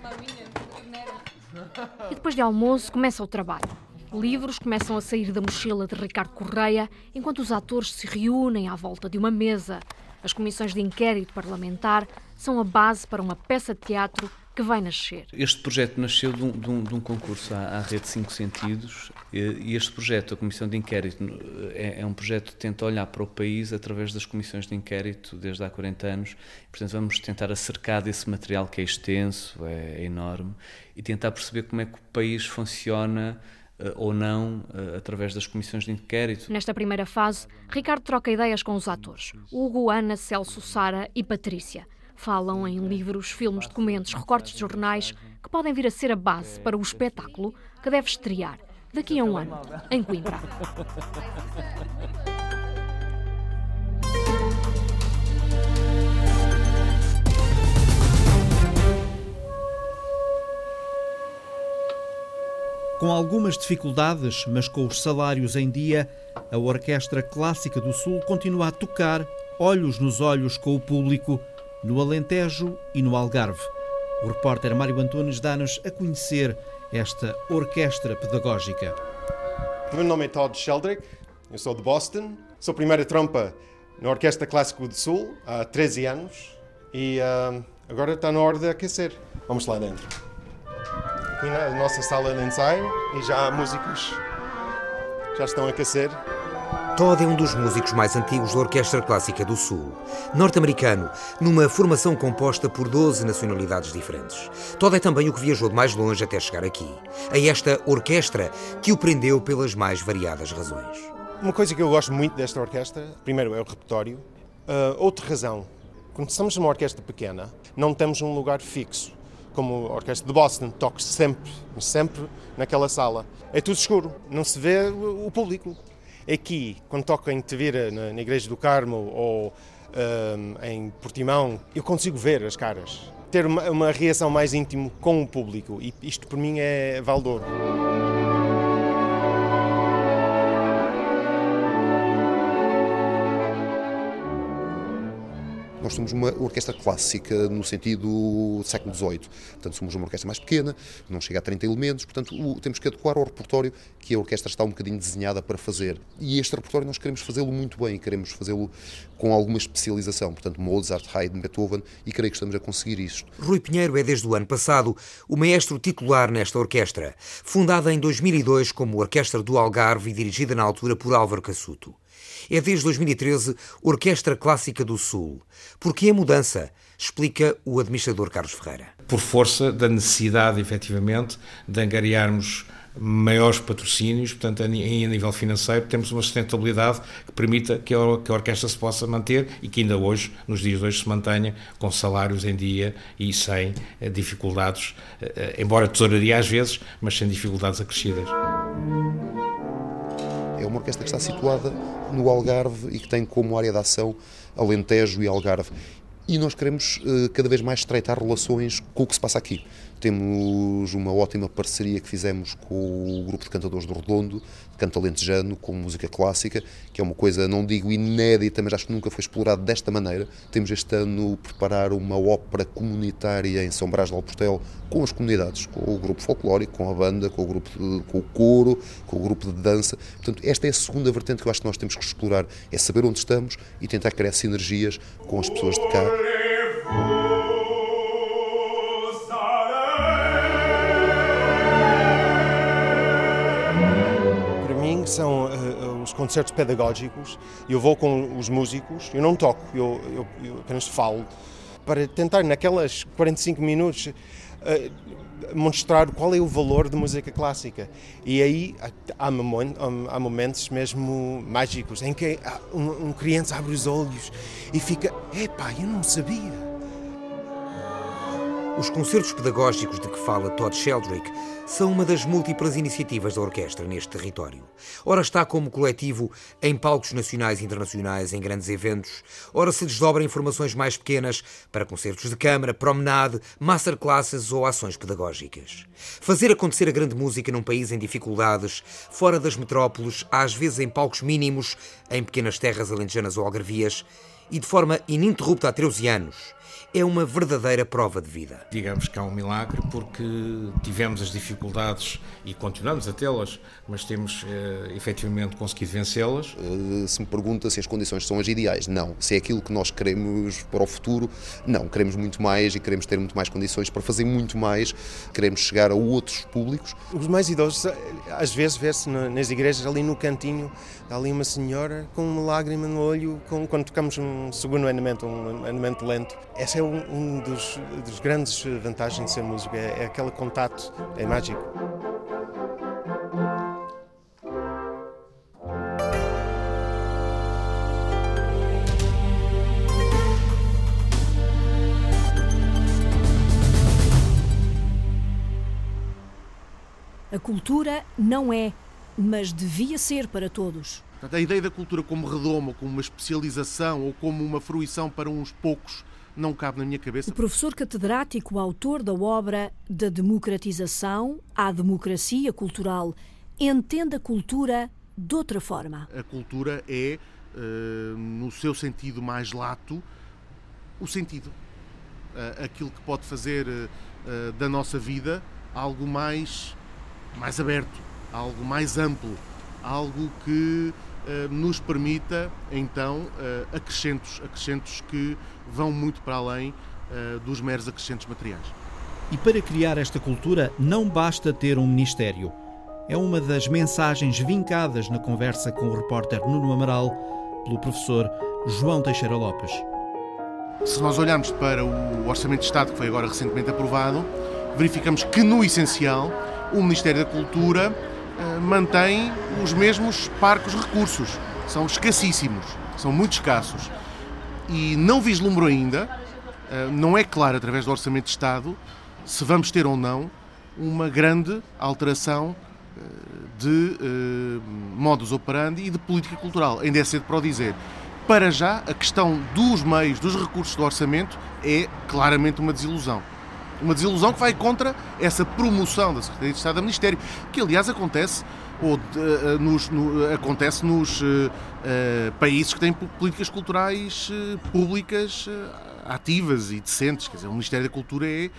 [SPEAKER 24] e depois de almoço começa o trabalho. Livros começam a sair da mochila de Ricardo Correia enquanto os atores se reúnem à volta de uma mesa. As comissões de inquérito parlamentar são a base para uma peça de teatro que vai nascer.
[SPEAKER 29] Este projeto nasceu de um, de um, de um concurso à, à, Rede Cinco Sentidos e este projeto, a Comissão de Inquérito, é, é, um projeto que tenta olhar para o país através das comissões de inquérito desde há 40 anos. Portanto, vamos tentar acercar desse material que é extenso, é, é enorme, e tentar perceber como é que o país funciona eh, ou não eh, através das comissões de inquérito.
[SPEAKER 24] Nesta primeira fase, Ricardo troca ideias com os atores, Hugo, Ana, Celso, Sara e Patrícia. Falam em livros, filmes, documentos, recortes de jornais que podem vir a ser a base para o espetáculo que deve estrear daqui a um ano, em Coimbra.
[SPEAKER 2] Com algumas dificuldades, mas com os salários em dia, a Orquestra Clássica do Sul continua a tocar, olhos nos olhos com o público, no Alentejo e no Algarve. O repórter Mário Antunes dá-nos a conhecer esta orquestra pedagógica.
[SPEAKER 30] O meu nome é Todd Sheldrick, eu sou de Boston, sou primeira trompa na Orquestra Clássica do Sul há 13 anos e uh, agora está na hora de aquecer. Vamos lá dentro. Aqui na nossa sala de ensaio e já há músicos já estão a aquecer.
[SPEAKER 31] Todd é um dos músicos mais antigos da Orquestra Clássica do Sul. Norte-americano, numa formação composta por 12 nacionalidades diferentes. Todd é também o que viajou de mais longe até chegar aqui, a esta orquestra que o prendeu pelas mais variadas razões.
[SPEAKER 30] Uma coisa que eu gosto muito desta orquestra, primeiro é o repertório. Uh, outra razão, quando estamos numa orquestra pequena, não temos um lugar fixo. Como a orquestra de Boston, toca sempre, sempre naquela sala. É tudo escuro, não se vê o público. Aqui, quando toca em Tevira, na, na Igreja do Carmo ou um, em Portimão, eu consigo ver as caras. Ter uma, uma reação mais íntima com o público. E isto, por mim, é valor.
[SPEAKER 32] Nós somos uma orquestra clássica no sentido século XVIII. Portanto, somos uma orquestra mais pequena, não chega a 30 elementos, portanto, o, temos que adequar ao repertório que a orquestra está um bocadinho desenhada para fazer. E este repertório nós queremos fazê-lo muito bem, queremos fazê-lo com alguma especialização. Portanto, Mozart, Haydn, Beethoven, e creio que estamos a conseguir isto.
[SPEAKER 31] Rui Pinheiro é, desde o ano passado, o maestro titular nesta orquestra, fundada em 2002 como Orquestra do Algarve e dirigida na altura por Álvaro Cassuto. É desde 2013 Orquestra Clássica do Sul. Por que a mudança? Explica o administrador Carlos Ferreira.
[SPEAKER 33] Por força da necessidade, efetivamente, de angariarmos maiores patrocínios, portanto, a nível financeiro, temos uma sustentabilidade que permita que a, orquestra se possa manter e que ainda hoje, nos dias de hoje, se mantenha com salários em dia e sem eh, dificuldades, eh, eh, embora tesouraria às vezes, mas sem dificuldades acrescidas.
[SPEAKER 32] É uma orquestra que está situada no Algarve e que tem como área de ação Alentejo e Algarve. E nós queremos cada vez mais estreitar relações com o que se passa aqui. Temos uma ótima parceria que fizemos com o grupo de cantadores do Redondo, canto alentejano, com música clássica, que é uma coisa, não digo inédita, mas acho que nunca foi explorado desta maneira. Temos este ano preparar uma ópera comunitária em São Brás de Alportel com as comunidades, com o grupo folclórico, com a banda, com o grupo de, com o coro, com o grupo de dança. Portanto, esta é a segunda vertente que eu acho que nós temos que explorar, é saber onde estamos e tentar criar sinergias com as pessoas de cá.
[SPEAKER 30] São uh, os concertos pedagógicos. Eu vou com os músicos, eu não toco, eu, eu, eu apenas falo, para tentar naquelas 45 minutos uh, mostrar qual é o valor da música clássica. E aí há, há momentos mesmo mágicos em que um, um criança abre os olhos e fica: epá, eu não sabia.
[SPEAKER 31] Os concertos pedagógicos de que fala Todd Sheldrick são uma das múltiplas iniciativas da orquestra neste território. Ora está como coletivo em palcos nacionais e internacionais, em grandes eventos, ora se desdobra em formações mais pequenas para concertos de câmara, promenade, masterclasses ou ações pedagógicas. Fazer acontecer a grande música num país em dificuldades, fora das metrópoles, às vezes em palcos mínimos, em pequenas terras alentejanas ou algarvias, e de forma ininterrupta há 13 anos, é uma verdadeira prova de vida.
[SPEAKER 33] Digamos que é um milagre porque tivemos as dificuldades e continuamos a tê-las, mas temos eh, efetivamente conseguido vencê-las.
[SPEAKER 32] Eh, se me pergunta se as condições são as ideais, não. Se é aquilo que nós queremos para o futuro, não. Queremos muito mais e queremos ter muito mais condições para fazer muito mais, queremos chegar a outros públicos.
[SPEAKER 30] Os mais idosos, às vezes, vê-se nas igrejas ali no cantinho, ali uma senhora com uma lágrima no olho com, quando tocamos um segundo andamento, um andamento lento. Essa é um, um dos, dos, grandes vantagens de ser músico, é, é aquele contato, é mágico.
[SPEAKER 1] A cultura não é, mas devia ser para todos.
[SPEAKER 34] Portanto, a ideia da cultura como redoma, como uma especialização ou como uma fruição para uns poucos não cabe na minha cabeça.
[SPEAKER 1] O professor catedrático, autor da obra Da Democratização à Democracia Cultural, entende a cultura de outra forma.
[SPEAKER 34] A cultura é, uh, no seu sentido mais lato, o sentido. Uh, aquilo que pode fazer uh, da nossa vida algo mais, mais aberto, algo mais amplo, algo que eh, nos permita então eh, acrescentos, acrescentos que vão muito para além eh, dos meros acrescentos materiais.
[SPEAKER 2] E para criar esta cultura não basta ter um ministério. É uma das mensagens vincadas na conversa com o repórter Nuno Amaral pelo professor João Teixeira Lopes.
[SPEAKER 34] Se nós olharmos para o Orçamento de Estado que foi agora recentemente aprovado, verificamos que no essencial o Ministério da Cultura eh, mantém os mesmos parcos recursos. São escassíssimos, são muito escassos. E não vislumbro ainda, uh, não é claro através do Orçamento de Estado, se vamos ter ou não uma grande alteração de modus operandi e de política cultural. Ainda é cedo para o dizer. Para já, a questão dos meios, dos recursos do orçamento é claramente uma desilusão. Uma desilusão que vai contra essa promoção da Secretaria de Estado do Ministério, que aliás acontece, ou, uh, nos, no, acontece nos países que têm políticas culturais públicas ativas e decentes. Quer dizer, o Ministério da Cultura é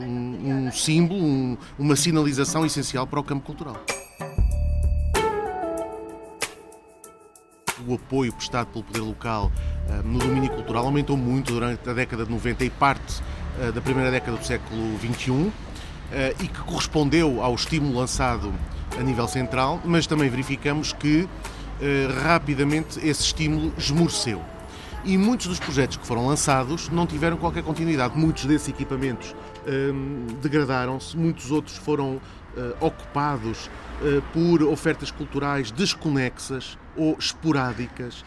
[SPEAKER 34] um, um, símbolo, um, uma sinalização essencial para o campo cultural. O apoio prestado pelo poder local no domínio cultural aumentou muito durante a década de 90 e parte eh, da primeira década do século XXI eh, e que correspondeu ao estímulo lançado a nível central, mas também verificamos que eh, rapidamente esse estímulo esmoreceu. E muitos dos projetos que foram lançados não tiveram qualquer continuidade. Muitos desses equipamentos degradaram-se, muitos outros foram ocupados por ofertas culturais desconexas ou esporádicas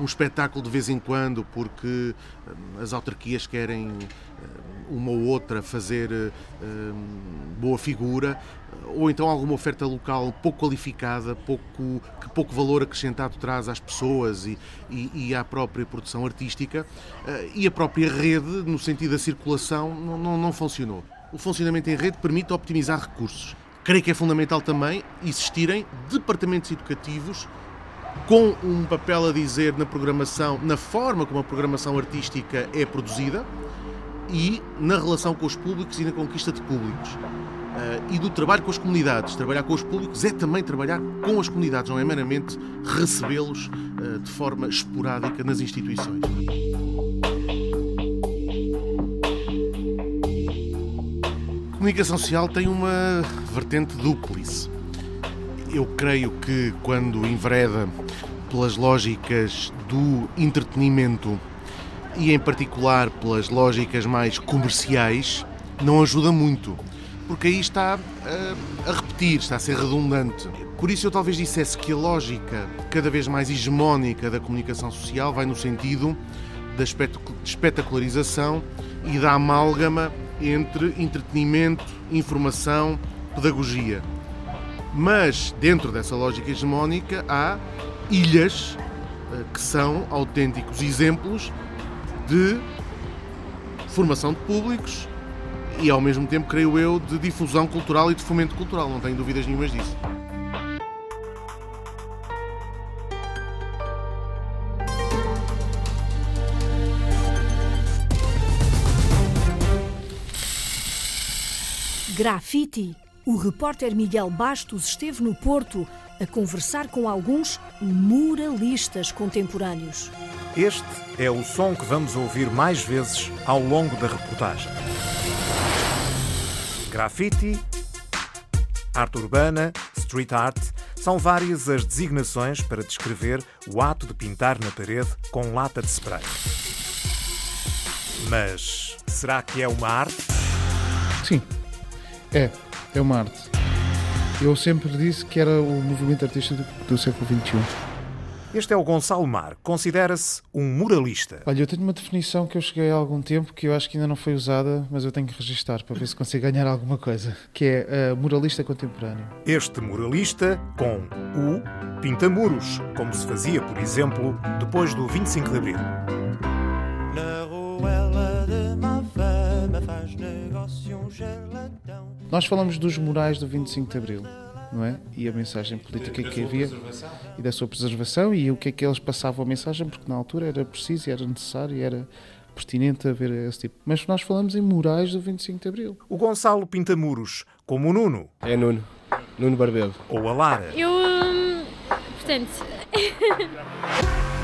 [SPEAKER 34] um espetáculo de vez em quando, porque hum, as autarquias querem hum, uma ou outra fazer hum, boa figura, ou então alguma oferta local pouco qualificada, pouco, que pouco valor acrescentado traz às pessoas e, e, e à própria produção artística, uh, e a própria rede, no sentido da circulação, não, não, não funcionou. O funcionamento em rede permite optimizar recursos. Creio que é fundamental também existirem departamentos educativos com um papel a dizer na programação, na forma como a programação artística é produzida e na relação com os públicos e na conquista de públicos. Uh, e do trabalho com as comunidades. Trabalhar com os públicos é também trabalhar com as comunidades, não é meramente recebê-los uh, de forma esporádica nas instituições. A comunicação social tem uma vertente dúplice eu creio que quando envereda pelas lógicas do entretenimento e, em particular, pelas lógicas mais comerciais, não ajuda muito, porque aí está a, a repetir, está a ser redundante. Por isso, eu talvez dissesse que a lógica cada vez mais hegemónica da comunicação social vai no sentido da espetacularização e da amálgama entre entretenimento, informação, pedagogia. Mas dentro dessa lógica hegemónica há ilhas eh, que são autênticos exemplos de formação de públicos e ao mesmo tempo, creio eu, de difusão cultural e de fomento cultural, não tenho dúvidas nenhumas disso.
[SPEAKER 1] Grafite o repórter Miguel Bastos esteve no Porto a conversar com alguns muralistas contemporâneos.
[SPEAKER 35] Este é o som que vamos ouvir mais vezes ao longo da reportagem. Graffiti, arte urbana, street art são várias as designações para descrever o ato de pintar na parede com lata de spray. Mas será que é uma arte?
[SPEAKER 36] Sim, é é uma arte. Eu sempre disse que era o movimento artístico do século XXI.
[SPEAKER 35] Este é o Gonçalo Mar. Considera-se um muralista.
[SPEAKER 36] Olha, eu tenho uma definição que eu cheguei há algum tempo que eu acho que ainda não foi usada, mas eu tenho que registrar para ver se consigo ganhar alguma coisa, que é uh, muralista contemporâneo.
[SPEAKER 35] Este muralista, com o pinta muros, como se fazia, por exemplo, depois do 25 de Abril.
[SPEAKER 36] Nós falamos dos murais do 25 de Abril, não é? E a mensagem política que havia e da sua preservação e o que é que eles passavam a mensagem, porque na altura era preciso, era necessário, era pertinente haver esse tipo. Mas nós falamos em murais do 25 de Abril.
[SPEAKER 35] O Gonçalo pinta muros, como o Nuno.
[SPEAKER 37] É Nuno. Nuno Barbelo.
[SPEAKER 35] Ou a Lara.
[SPEAKER 38] Eu. Hum, portanto.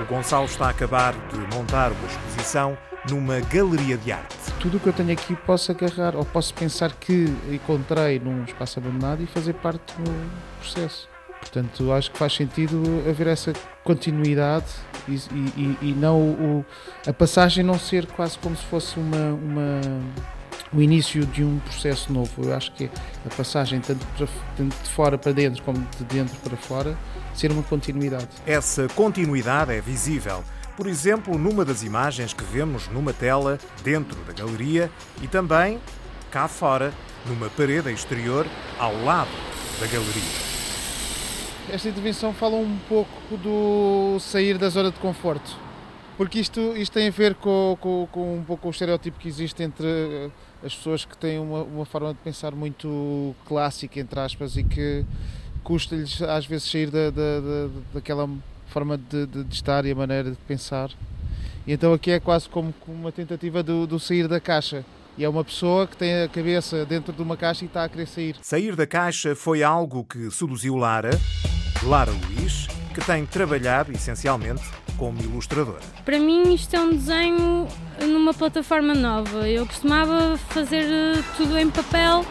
[SPEAKER 35] o Gonçalo está a acabar de montar uma exposição numa galeria de arte.
[SPEAKER 36] Tudo o que eu tenho aqui posso agarrar ou posso pensar que encontrei num espaço abandonado e fazer parte do processo. Portanto, acho que faz sentido haver essa continuidade e, e, e não o, a passagem não ser quase como se fosse uma, uma, o início de um processo novo. Eu acho que a passagem, tanto, para, tanto de fora para dentro como de dentro para fora, ser uma continuidade.
[SPEAKER 35] Essa continuidade é visível Por exemplo, numa das imagens que vemos numa tela dentro da galeria e também cá fora, numa parede exterior ao lado da galeria.
[SPEAKER 36] Esta intervenção fala um pouco do sair da zona de conforto, porque isto, isto tem a ver com, com, com um pouco o estereótipo que existe entre eh, as pessoas que têm uma, uma forma de pensar muito clássica, entre aspas, e que custa-lhes às vezes sair da, da, da daquela forma de, de, de, estar e a maneira de pensar. E então aqui é quase como uma tentativa do, do sair da caixa. E é uma pessoa que tem a cabeça dentro de uma caixa e está a querer sair.
[SPEAKER 35] Sair da caixa foi algo que seduziu Lara, Lara Luís, que tem trabalhado essencialmente como ilustradora.
[SPEAKER 38] Para mim, isto é um desenho numa plataforma nova. Eu costumava fazer eh, tudo em papel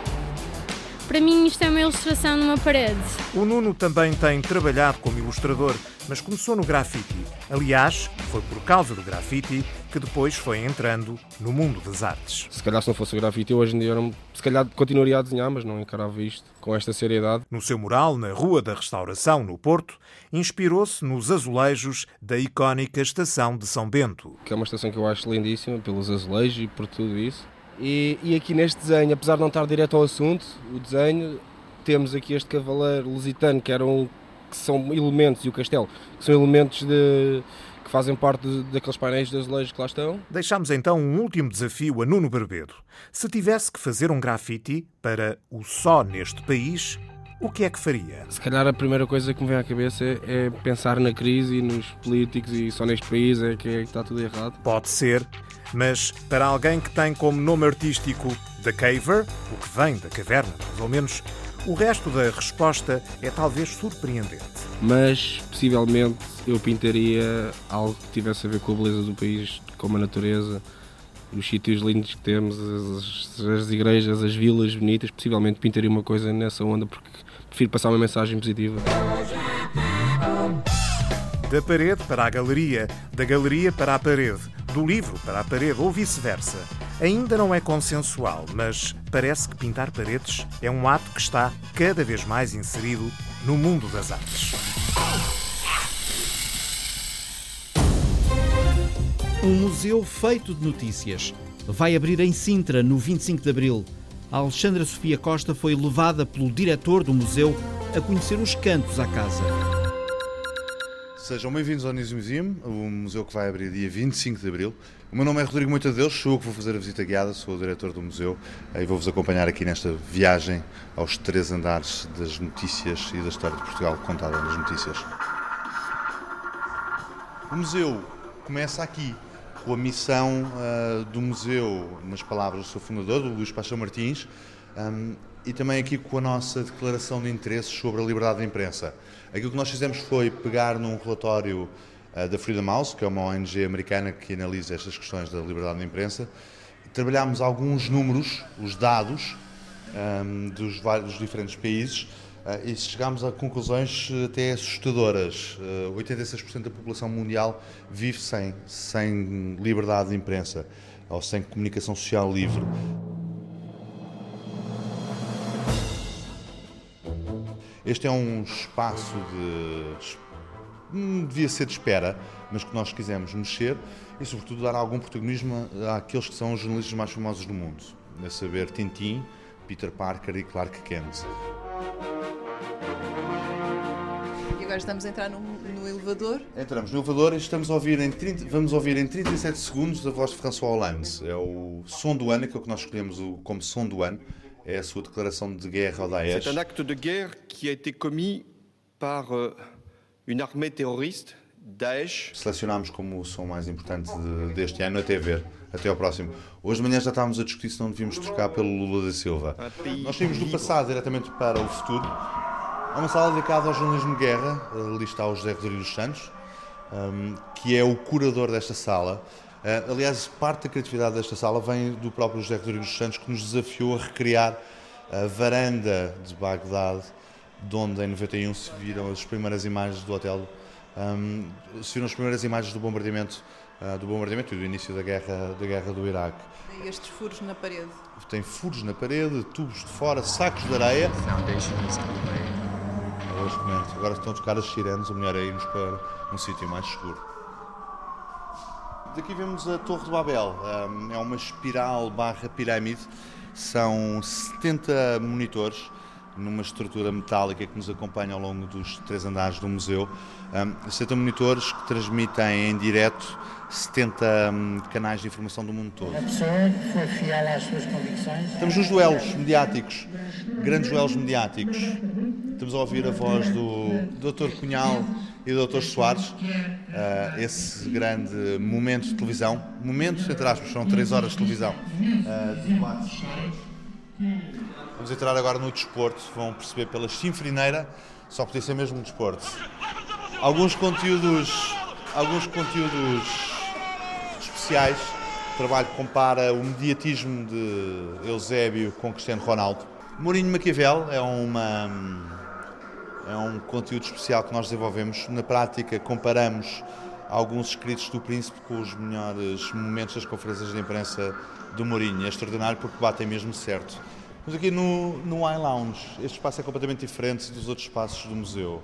[SPEAKER 38] para mim, isto é uma ilustração numa parede.
[SPEAKER 35] O Nuno também tem trabalhado como ilustrador, mas começou no grafite. Aliás, foi por causa do grafite que depois foi entrando no mundo das artes.
[SPEAKER 37] Se calhar se não fosse o grafite, eu hoje em dia não, se calhar continuaria a desenhar, mas não encarava isto com esta seriedade.
[SPEAKER 35] No seu mural, na Rua da Restauração, no Porto, inspirou-se nos azulejos da icónica Estação de São Bento.
[SPEAKER 37] Que é uma estação que eu acho lindíssima, pelos azulejos e por tudo isso. E, e, aqui neste desenho, apesar de não estar direto ao assunto, o desenho, temos aqui este cavaleiro lusitano, que, eram, que são elementos, e o castelo, que são elementos de, que fazem parte de, daqueles painéis de azulejos que lá estão.
[SPEAKER 35] Deixamos então um último desafio a Nuno Barbeiro. Se tivesse que fazer um grafite para o só neste país, o que é que faria?
[SPEAKER 37] Se calhar a primeira coisa que me vem à cabeça é, é pensar na crise e nos políticos e só neste país é que, é que está tudo errado.
[SPEAKER 35] Pode ser, mas para alguém que tem como nome artístico The Caver, o que vem da caverna, mais ou menos, o resto da resposta é talvez surpreendente.
[SPEAKER 37] Mas, possivelmente, eu pintaria algo que tivesse a ver com a beleza do país, com a natureza, os sítios lindos que temos, as, as, igrejas, as vilas bonitas. Possivelmente pintaria uma coisa nessa onda, porque prefiro passar uma mensagem positiva.
[SPEAKER 35] Da parede para a galeria, da galeria para a parede, do livro para a parede ou vice-versa. Ainda não é consensual, mas parece que pintar paredes é um ato que está cada vez mais inserido no mundo das artes.
[SPEAKER 2] Um museu feito de notícias. Vai abrir em Sintra no 25 de abril. A Alexandra Sofia Costa foi levada pelo diretor do museu a conhecer os cantos à casa.
[SPEAKER 39] Sejam bem-vindos ao News Museum, o museu que vai abrir dia 25 de abril. O meu nome é Rodrigo Moita Deus, sou eu que vou fazer a visita guiada, sou o diretor do museu e vou-vos acompanhar aqui nesta viagem aos três andares das notícias e da história de Portugal contada nas notícias. O museu começa aqui com a missão uh, do museu, nas palavras do seu fundador, do Luís Paixão Martins, um, e também aqui com a nossa declaração de interesses sobre a liberdade de imprensa. Aquilo que nós fizemos foi pegar num relatório uh, da Freedom House, que é uma ONG americana que analisa estas questões da liberdade de imprensa, trabalhámos alguns números, os dados um, dos vários diferentes países uh, e chegámos a conclusões até assustadoras. Uh, 86% da população mundial vive sem, sem liberdade de imprensa ou sem comunicação social livre. Este é um espaço de. Hum, devia ser de espera, mas que nós quisemos mexer e, sobretudo, dar algum protagonismo àqueles que são os jornalistas mais famosos do mundo, a saber Tintin, Peter Parker e Clark Kent.
[SPEAKER 40] E agora estamos a entrar no, no elevador?
[SPEAKER 39] Entramos no elevador e estamos a ouvir em 30, vamos ouvir em 37 segundos a voz de François Hollande. É o som do ano, aquilo que nós escolhemos como som do ano é a sua declaração de guerra ao Daesh.
[SPEAKER 41] C'est un acte de guerre qui a été commis par euh, une armée terroriste, Daesh.
[SPEAKER 39] Selecionámos como o som mais importante de, deste ano até ver, até ao próximo. Hoje de manhã já estávamos a discutir se não devíamos trocar pelo Lula da Silva. Nós saímos do passado diretamente para o futuro. É uma sala dedicada ao jornalismo de guerra, ali está o José Rodrigues Santos, um, que é o curador desta sala. Uh, aliás, parte da criatividade desta sala vem do próprio José Rodrigues dos Santos, que nos desafiou a recriar a varanda de Bagdade, de onde em 91 se viram as primeiras imagens do hotel, um, se viram as primeiras imagens do bombardeamento, uh, do bombardeamento e do início da guerra, da guerra do Iraque.
[SPEAKER 40] E estes furos na parede?
[SPEAKER 39] Tem furos na parede, tubos de fora, sacos de areia. Agora estão a tocar as sirenes, o melhor é irmos para um sítio mais seguro. Daqui vemos a Torre de Babel. É uma espiral barra pirâmide. São 70 monitores numa estrutura metálica que nos acompanha ao longo dos três andares do museu. 70 monitores que transmitem em direto 70 um, canais de informação do mundo todo.
[SPEAKER 42] A pessoa que foi fiel às suas convicções.
[SPEAKER 39] Estamos nos duelos mediáticos, grandes duelos mediáticos. Estamos a ouvir a voz do Dr. Cunhal e do Dr. Soares, uh, esse grande momento de televisão. Momentos, entre aspas, são três horas de televisão. Uh, Vamos entrar agora no desporto, vão perceber pela chinfrineira, só podia ser mesmo desporto. Alguns conteúdos, alguns conteúdos especiais. O trabalho compara o mediatismo de Eusébio com Cristiano Ronaldo. Mourinho Maquiavel é uma é um conteúdo especial que nós desenvolvemos. Na prática, comparamos alguns escritos do Príncipe com os melhores momentos das conferências de imprensa do Mourinho. É extraordinário porque batem mesmo certo. Mas aqui no, no Eye Lounge, este espaço é completamente diferente dos outros espaços do museu.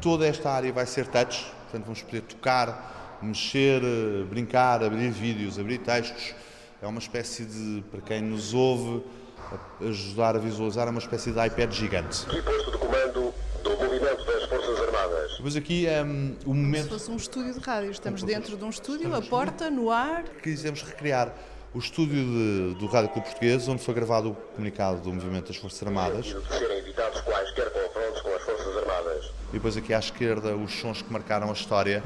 [SPEAKER 39] Toda esta área vai ser touch, portanto vamos poder tocar, mexer, brincar, abrir vídeos, abrir textos. É uma espécie de, para quem nos ouve, ajudar a visualizar, é uma espécie de iPad gigante.
[SPEAKER 43] Posto de comando do movimento das Forças Armadas.
[SPEAKER 39] Depois aqui é um, o momento...
[SPEAKER 40] Como se fosse um estúdio de rádio. Estamos dentro de um estúdio, a porta, no ar.
[SPEAKER 39] Quisemos recriar o estúdio de, do Rádio Clube Português, onde foi gravado o comunicado do Movimento das Forças Armadas.
[SPEAKER 43] De serem evitados quaisquer confrontos com as Forças Armadas.
[SPEAKER 39] E depois aqui à esquerda os sons que marcaram a história,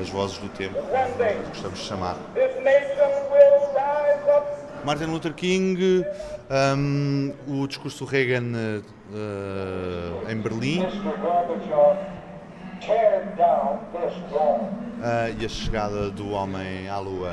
[SPEAKER 39] as vozes do tempo, gostamos de chamar. Martin Luther King, um, o discurso do Reagan uh, em Berlim. Uh, e a chegada do homem à Lua.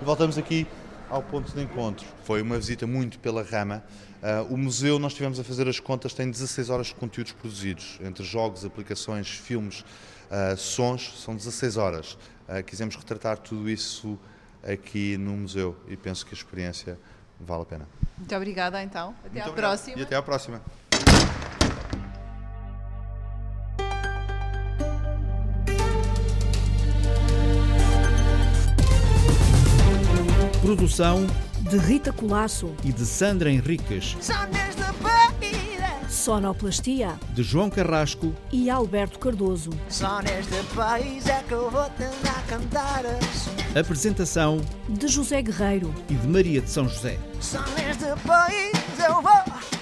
[SPEAKER 39] Voltamos aqui ao ponto de encontro. Foi uma visita muito pela rama. Uh, o museu, nós estivemos a fazer as contas, tem 16 horas de conteúdos produzidos, entre jogos, aplicações, filmes, uh, sons, são 16 horas. Uh, quisemos retratar tudo isso aqui no museu e penso que a experiência vale a pena.
[SPEAKER 40] Muito obrigada, então. Até
[SPEAKER 39] Muito
[SPEAKER 40] à
[SPEAKER 39] obrigado.
[SPEAKER 40] próxima.
[SPEAKER 39] E até à próxima.
[SPEAKER 2] Produção
[SPEAKER 1] de Rita Colasso
[SPEAKER 2] e de Sandra Henriques,
[SPEAKER 1] sonoplastia
[SPEAKER 2] de João Carrasco
[SPEAKER 1] e Alberto Cardoso.
[SPEAKER 44] Só neste país é que eu vou tentar cantar
[SPEAKER 2] apresentação
[SPEAKER 1] De José Guerreiro.
[SPEAKER 2] e de Maria de São José.
[SPEAKER 44] Só neste país eu vou